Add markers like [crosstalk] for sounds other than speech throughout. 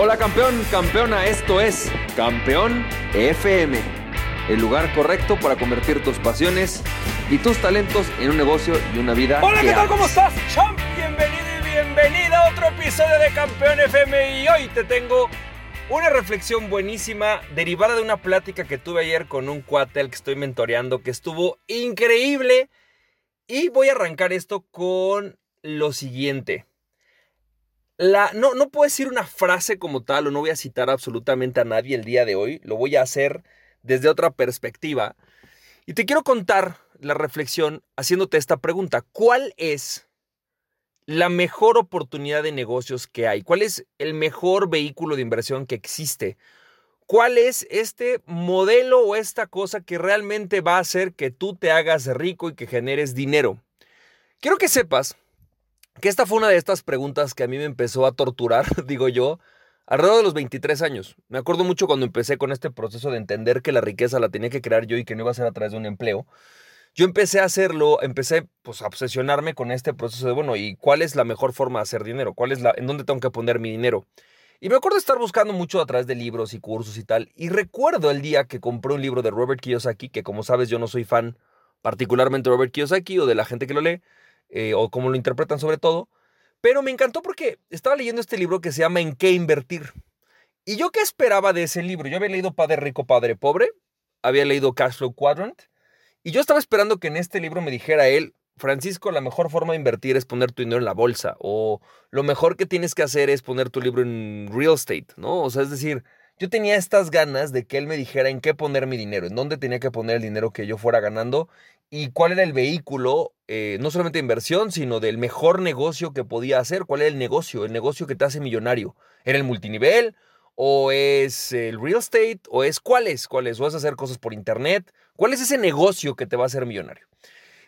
Hola campeón, campeona, esto es Campeón FM, el lugar correcto para convertir tus pasiones y tus talentos en un negocio y una vida. Hola, ¿qué tal? ¿Cómo estás? Champ, bienvenido y bienvenida a otro episodio de Campeón FM y hoy te tengo una reflexión buenísima derivada de una plática que tuve ayer con un cuate al que estoy mentoreando que estuvo increíble y voy a arrancar esto con lo siguiente. No, no puedo decir una frase como tal o no voy a citar absolutamente a nadie el día de hoy, lo voy a hacer desde otra perspectiva. Y te quiero contar la reflexión haciéndote esta pregunta. ¿Cuál es la mejor oportunidad de negocios que hay? ¿Cuál es el mejor vehículo de inversión que existe? ¿Cuál es este modelo o esta cosa que realmente va a hacer que tú te hagas rico y que generes dinero? Quiero que sepas que esta fue una de estas preguntas que a mí me empezó a torturar, [laughs] digo yo, alrededor de los 23 años. Me acuerdo mucho cuando empecé con este proceso de entender que la riqueza la tenía que crear yo y que no iba a ser a través de un empleo. Yo empecé a hacerlo, empecé pues a obsesionarme con este proceso de, bueno, ¿y cuál es la mejor forma de hacer dinero? ¿Cuál es la, en dónde tengo que poner mi dinero? Y me acuerdo estar buscando mucho a través de libros y cursos y tal. Y recuerdo el día que compré un libro de Robert Kiyosaki, que como sabes yo no soy fan particularmente de Robert Kiyosaki o de la gente que lo lee, eh, o cómo lo interpretan sobre todo. Pero me encantó porque estaba leyendo este libro que se llama ¿En qué invertir? Y yo qué esperaba de ese libro? Yo había leído Padre Rico, Padre Pobre, había leído Cash Flow Quadrant, y yo estaba esperando que en este libro me dijera él, Francisco, la mejor forma de invertir es poner tu dinero en la bolsa, o lo mejor que tienes que hacer es poner tu libro en real estate, ¿no? O sea, es decir, yo tenía estas ganas de que él me dijera en qué poner mi dinero, en dónde tenía que poner el dinero que yo fuera ganando y cuál era el vehículo, eh, no solamente de inversión, sino del mejor negocio que podía hacer. ¿Cuál era el negocio? El negocio que te hace millonario. ¿Era el multinivel? ¿O es el real estate? ¿O es cuál es? ¿Cuál es? ¿O es hacer cosas por internet? ¿Cuál es ese negocio que te va a hacer millonario?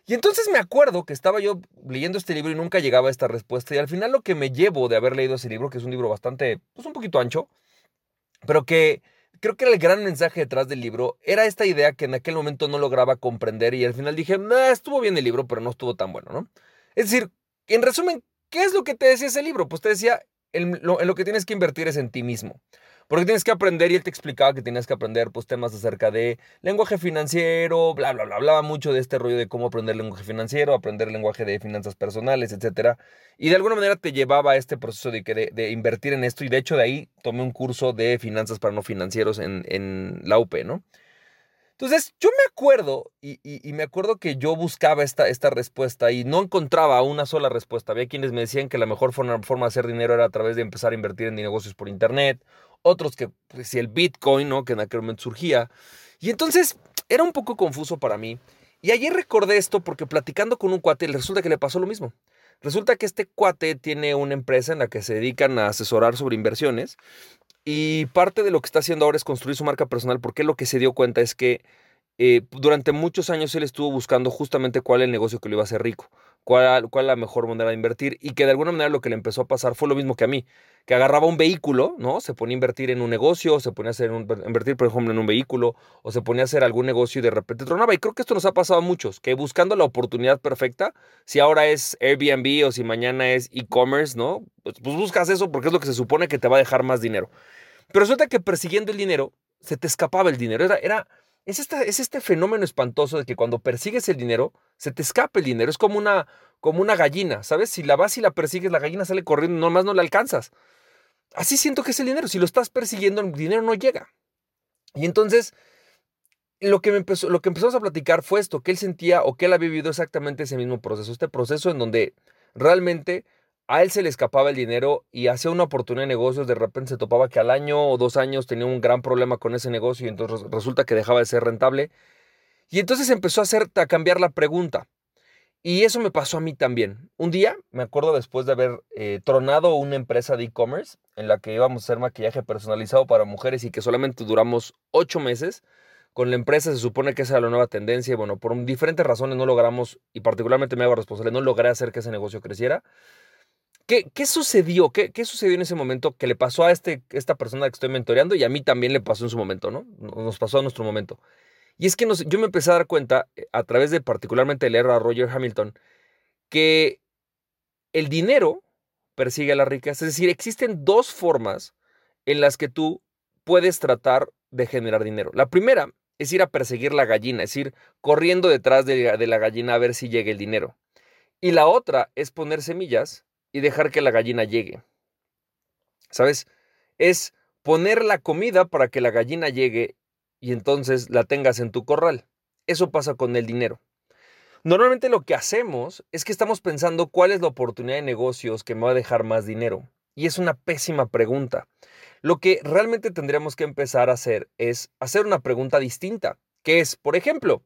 Y entonces me acuerdo que estaba yo leyendo este libro y nunca llegaba a esta respuesta. Y al final lo que me llevo de haber leído ese libro, que es un libro bastante, pues un poquito ancho, pero que creo que el gran mensaje detrás del libro era esta idea que en aquel momento no lograba comprender y al final dije, nah, estuvo bien el libro, pero no estuvo tan bueno, ¿no? Es decir, en resumen, ¿qué es lo que te decía ese libro? Pues te decía, lo, en lo que tienes que invertir es en ti mismo. Porque tienes que aprender y él te explicaba que tenías que aprender pues temas acerca de lenguaje financiero, bla, bla, bla. Hablaba mucho de este rollo de cómo aprender lenguaje financiero, aprender lenguaje de finanzas personales, etcétera. Y de alguna manera te llevaba a este proceso de, de, de, invertir en esto. Y de hecho de ahí tomé un curso de finanzas para no financieros en, la UP, ¿no? Entonces, yo me acuerdo, y, me acuerdo que yo buscaba esta, esta respuesta y no encontraba una sola respuesta. Había quienes me decían que la mejor forma, forma de hacer dinero era a través de empezar a invertir en negocios por internet. Otros que, pues, si el Bitcoin, ¿no? Que en aquel momento surgía. Y entonces, era un poco confuso para mí. Y ayer recordé esto porque platicando con un cuate, resulta que le pasó lo mismo. Resulta que este cuate tiene una empresa en la que se dedican a asesorar sobre inversiones y parte de lo que está haciendo ahora es construir su marca personal porque lo que se dio cuenta es que eh, durante muchos años él estuvo buscando justamente cuál es el negocio que le iba a hacer rico, cuál, cuál la mejor manera de invertir y que de alguna manera lo que le empezó a pasar fue lo mismo que a mí, que agarraba un vehículo, ¿no? Se ponía a invertir en un negocio, se ponía a hacer un, invertir, por ejemplo, en un vehículo o se ponía a hacer algún negocio y de repente tronaba. Y creo que esto nos ha pasado a muchos, que buscando la oportunidad perfecta, si ahora es Airbnb o si mañana es e-commerce, ¿no? Pues, pues buscas eso porque es lo que se supone que te va a dejar más dinero. Pero resulta que persiguiendo el dinero, se te escapaba el dinero. Era, era, es, este, es este fenómeno espantoso de que cuando persigues el dinero, se te escapa el dinero. Es como una, como una gallina, ¿sabes? Si la vas y la persigues, la gallina sale corriendo, nomás no la alcanzas. Así siento que es el dinero. Si lo estás persiguiendo, el dinero no llega. Y entonces, lo que, me lo que empezamos a platicar fue esto, que él sentía o que él había vivido exactamente ese mismo proceso. Este proceso en donde realmente a él se le escapaba el dinero y hacía una oportunidad de negocios, de repente se topaba que al año o dos años tenía un gran problema con ese negocio y entonces resulta que dejaba de ser rentable. Y entonces empezó a, hacer, a cambiar la pregunta. Y eso me pasó a mí también. Un día, me acuerdo después de haber eh, tronado una empresa de e-commerce en la que íbamos a hacer maquillaje personalizado para mujeres y que solamente duramos ocho meses. Con la empresa se supone que esa era la nueva tendencia y bueno, por diferentes razones no logramos, y particularmente me hago responsable, no logré hacer que ese negocio creciera. ¿Qué, ¿Qué, sucedió? ¿Qué, ¿Qué, sucedió en ese momento que le pasó a este, esta persona que estoy mentoreando y a mí también le pasó en su momento, ¿no? Nos pasó a nuestro momento. Y es que yo me empecé a dar cuenta, eh, a través de particularmente leer a Roger Hamilton, que el dinero persigue a la riqueza. Es decir, existen dos formas en las que tú puedes tratar de generar dinero. La primera es ir a perseguir la gallina, es ir corriendo detrás de, de la gallina a ver si llega el dinero. Y la otra es poner semillas y dejar que la gallina llegue. ¿Sabes? Es poner la comida para que la gallina llegue y entonces la tengas en tu corral. Eso pasa con el dinero. Normalmente lo que hacemos es que estamos pensando cuál es la oportunidad de negocios que me va a dejar más dinero. Y es una pésima pregunta. Lo que realmente tendríamos que empezar a hacer es hacer una pregunta distinta, que es, por ejemplo,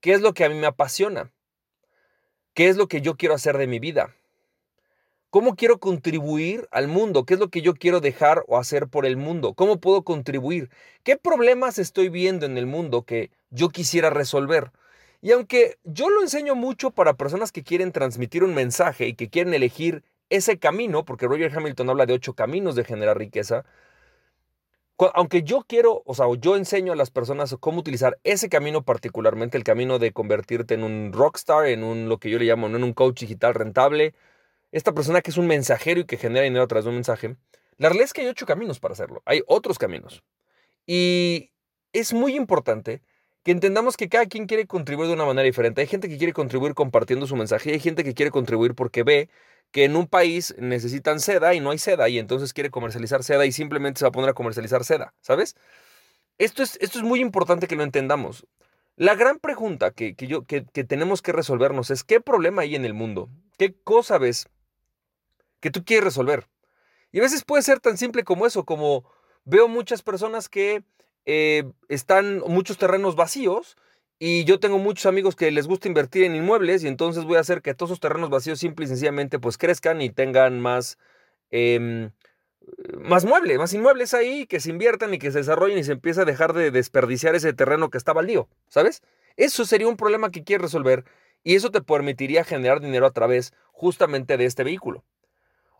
¿qué es lo que a mí me apasiona? ¿Qué es lo que yo quiero hacer de mi vida? ¿Cómo quiero contribuir al mundo? ¿Qué es lo que yo quiero dejar o hacer por el mundo? ¿Cómo puedo contribuir? ¿Qué problemas estoy viendo en el mundo que yo quisiera resolver? Y aunque yo lo enseño mucho para personas que quieren transmitir un mensaje y que quieren elegir ese camino, porque Roger Hamilton habla de ocho caminos de generar riqueza, aunque yo quiero, o sea, yo enseño a las personas cómo utilizar ese camino particularmente, el camino de convertirte en un rockstar, en un, lo que yo le llamo, en un coach digital rentable, esta persona que es un mensajero y que genera dinero a través de un mensaje, la realidad es que hay ocho caminos para hacerlo, hay otros caminos. Y es muy importante que entendamos que cada quien quiere contribuir de una manera diferente. Hay gente que quiere contribuir compartiendo su mensaje y hay gente que quiere contribuir porque ve que en un país necesitan seda y no hay seda y entonces quiere comercializar seda y simplemente se va a poner a comercializar seda, ¿sabes? Esto es, esto es muy importante que lo entendamos. La gran pregunta que, yo, que, que tenemos que resolvernos es qué problema hay en el mundo, qué cosa ves que tú quieres resolver. Y a veces puede ser tan simple como eso, como veo muchas personas que eh, están muchos terrenos vacíos y yo tengo muchos amigos que les gusta invertir en inmuebles y entonces voy a hacer que todos esos terrenos vacíos simple y sencillamente pues crezcan y tengan más, em, más muebles, más inmuebles ahí, que se inviertan y que se desarrollen y se empiece a dejar de desperdiciar ese terreno que está baldío, ¿sabes? Eso sería un problema que quieres resolver y eso te permitiría generar dinero a través justamente de este vehículo.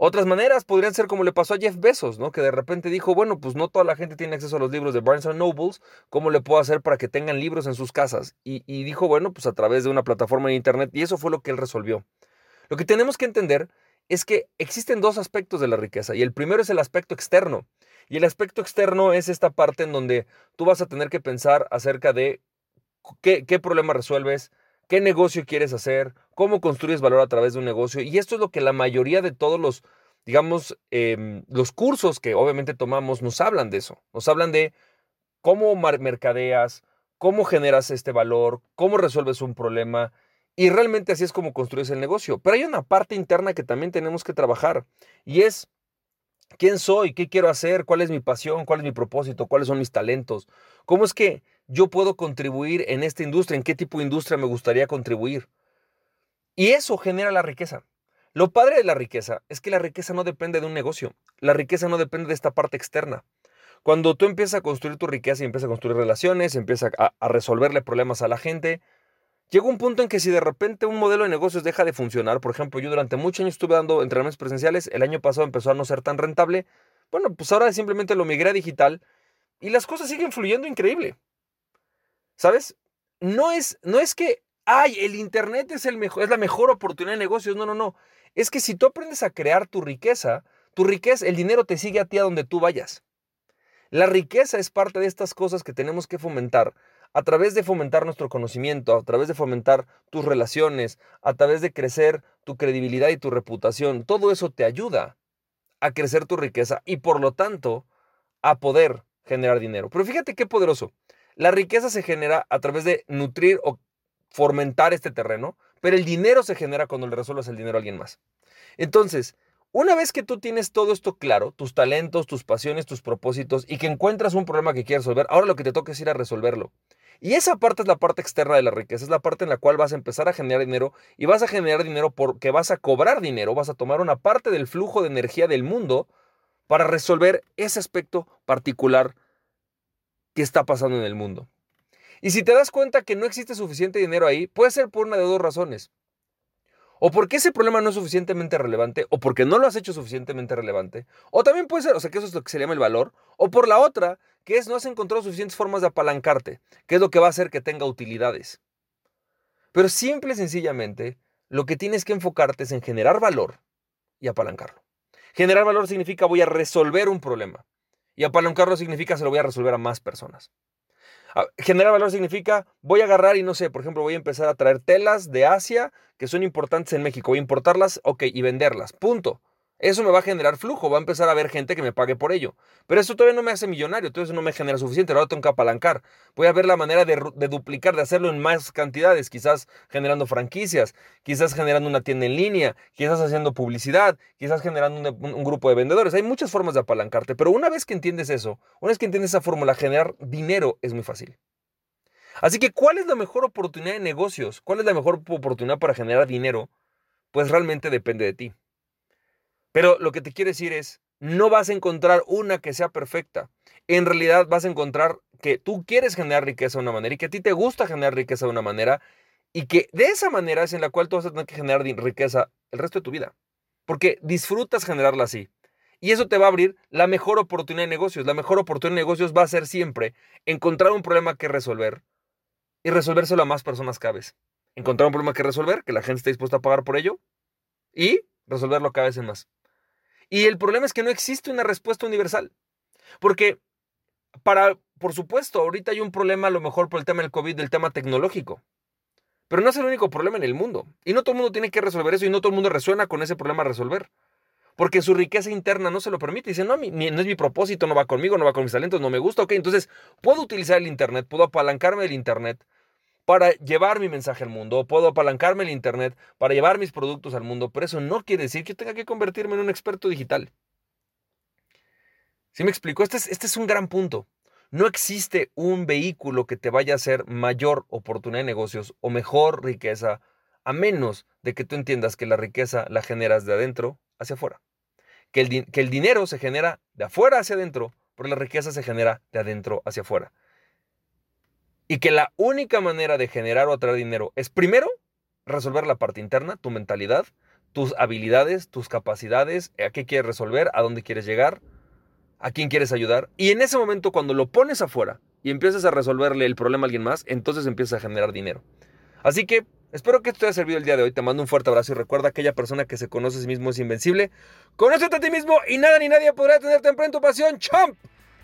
Otras maneras podrían ser como le pasó a Jeff Bezos, ¿no? Que de repente dijo, bueno, pues no toda la gente tiene acceso a los libros de Barnes Nobles, ¿cómo le puedo hacer para que tengan libros en sus casas? Y, dijo, bueno, pues a través de una plataforma en Internet, y eso fue lo que él resolvió. Lo que tenemos que entender es que existen dos aspectos de la riqueza, y el primero es el aspecto externo. Y el aspecto externo es esta parte en donde tú vas a tener que pensar acerca de qué, qué problema resuelves, qué negocio quieres hacer, cómo construyes valor a través de un negocio. Y esto es lo que la mayoría de todos los, digamos, em, los cursos que obviamente tomamos nos hablan de eso. Nos hablan de cómo mercadeas, cómo generas este valor, cómo resuelves un problema. Y realmente así es como construyes el negocio. Pero hay una parte interna que también tenemos que trabajar. Y es quién soy, qué quiero hacer, cuál es mi pasión, cuál es mi propósito, cuáles son mis talentos. ¿Cómo es que yo puedo contribuir en esta industria, en qué tipo de industria me gustaría contribuir. Y eso genera la riqueza. Lo padre de la riqueza es que la riqueza no depende de un negocio, la riqueza no depende de esta parte externa. Cuando tú empiezas a construir tu riqueza y empiezas a construir relaciones, empiezas a, resolverle problemas a la gente, llega un punto en que si de repente un modelo de negocios deja de funcionar, por ejemplo, yo durante muchos años estuve dando entrenamientos presenciales, el año pasado empezó a no ser tan rentable, bueno, pues ahora simplemente lo migré a digital y las cosas siguen fluyendo increíble. ¿Sabes? No es, no es que, ay, el Internet es, el mejor, es la mejor oportunidad de negocios. No, no, no. Es que si tú aprendes a crear tu riqueza, tu riqueza, el dinero te sigue a ti a donde tú vayas. La riqueza es parte de estas cosas que tenemos que fomentar a través de fomentar nuestro conocimiento, a través de fomentar tus relaciones, a través de crecer tu credibilidad y tu reputación. Todo eso te ayuda a crecer tu riqueza y por lo tanto a poder generar dinero. Pero fíjate qué poderoso. La riqueza se genera a través de nutrir o fomentar este terreno, pero el dinero se genera cuando le resuelvas el dinero a alguien más. Entonces, una vez que tú tienes todo esto claro, tus talentos, tus pasiones, tus propósitos, y que encuentras un problema que quieres resolver, ahora lo que te toca es ir a resolverlo. Y esa parte es la parte externa de la riqueza, es la parte en la cual vas a empezar a generar dinero y vas a generar dinero porque vas a cobrar dinero, vas a tomar una parte del flujo de energía del mundo para resolver ese aspecto particular está pasando en el mundo. Y si te das cuenta que no existe suficiente dinero ahí, puede ser por una de dos razones. O porque ese problema no es suficientemente relevante, o porque no lo has hecho suficientemente relevante, o también puede ser, o sea, que eso es lo que se llama el valor, o por la otra, que es no has encontrado suficientes formas de apalancarte, que es lo que va a hacer que tenga utilidades. Pero simple y sencillamente, lo que tienes que enfocarte es en generar valor y apalancarlo. Generar valor significa voy a resolver un problema. Y apalancarlo significa se lo voy a resolver a más personas. Generar valor significa voy a agarrar y no sé, por ejemplo, voy a empezar a traer telas de Asia que son importantes en México, voy a importarlas, ok, y venderlas, punto. Eso me va a generar flujo, va a empezar a haber gente que me pague por ello. Pero eso todavía no me hace millonario, entonces no me genera suficiente, ahora tengo que apalancar. Voy a ver la manera de, duplicar, de hacerlo en más cantidades, quizás generando franquicias, quizás generando una tienda en línea, quizás haciendo publicidad, quizás generando un, un grupo de vendedores. Hay muchas formas de apalancarte, pero una vez que entiendes eso, una vez que entiendes esa fórmula, generar dinero es muy fácil. Así que, ¿cuál es la mejor oportunidad de negocios? ¿Cuál es la mejor oportunidad para generar dinero? Pues realmente depende de ti. Pero lo que te quiero decir es, no vas a encontrar una que sea perfecta. En realidad vas a encontrar que tú quieres generar riqueza de una manera y que a ti te gusta generar riqueza de una manera y que de esa manera es en la cual tú vas a tener que generar riqueza el resto de tu vida. Porque disfrutas generarla así. Y eso te va a abrir la mejor oportunidad de negocios. La mejor oportunidad de negocios va a ser siempre encontrar un problema que resolver y resolvérselo a más personas cada vez. Encontrar un problema que resolver, que la gente esté dispuesta a pagar por ello y resolverlo cada vez más. Y el problema es que no existe una respuesta universal. Porque para, por supuesto, ahorita hay un problema a lo mejor por el tema del COVID, del tema tecnológico. Pero no es el único problema en el mundo. Y no todo el mundo tiene que resolver eso y no todo el mundo resuena con ese problema a resolver. Porque su riqueza interna no se lo permite. Dice, no, no es mi propósito, no va conmigo, no va con mis talentos, no me gusta. Ok, entonces puedo utilizar el Internet, puedo apalancarme del Internet para llevar mi mensaje al mundo, puedo apalancarme el Internet para llevar mis productos al mundo, pero eso no quiere decir que yo tenga que convertirme en un experto digital. ¿Sí me explico? Este es, este es un gran punto. No existe un vehículo que te vaya a hacer mayor oportunidad de negocios o mejor riqueza, a menos de que tú entiendas que la riqueza la generas de adentro hacia afuera. Que el, que el dinero se genera de afuera hacia adentro, pero la riqueza se genera de adentro hacia afuera. Y que la única manera de generar o atraer dinero es primero resolver la parte interna, tu mentalidad, tus habilidades, tus capacidades, a qué quieres resolver, a dónde quieres llegar, a quién quieres ayudar. Y en ese momento cuando lo pones afuera y empiezas a resolverle el problema a alguien más, entonces empiezas a generar dinero. Así que espero que esto te haya servido el día de hoy. Te mando un fuerte abrazo y recuerda aquella persona que se conoce a sí mismo es invencible. Conócete a ti mismo y nada ni nadie podrá tenerte en tu pasión. ¡Champ!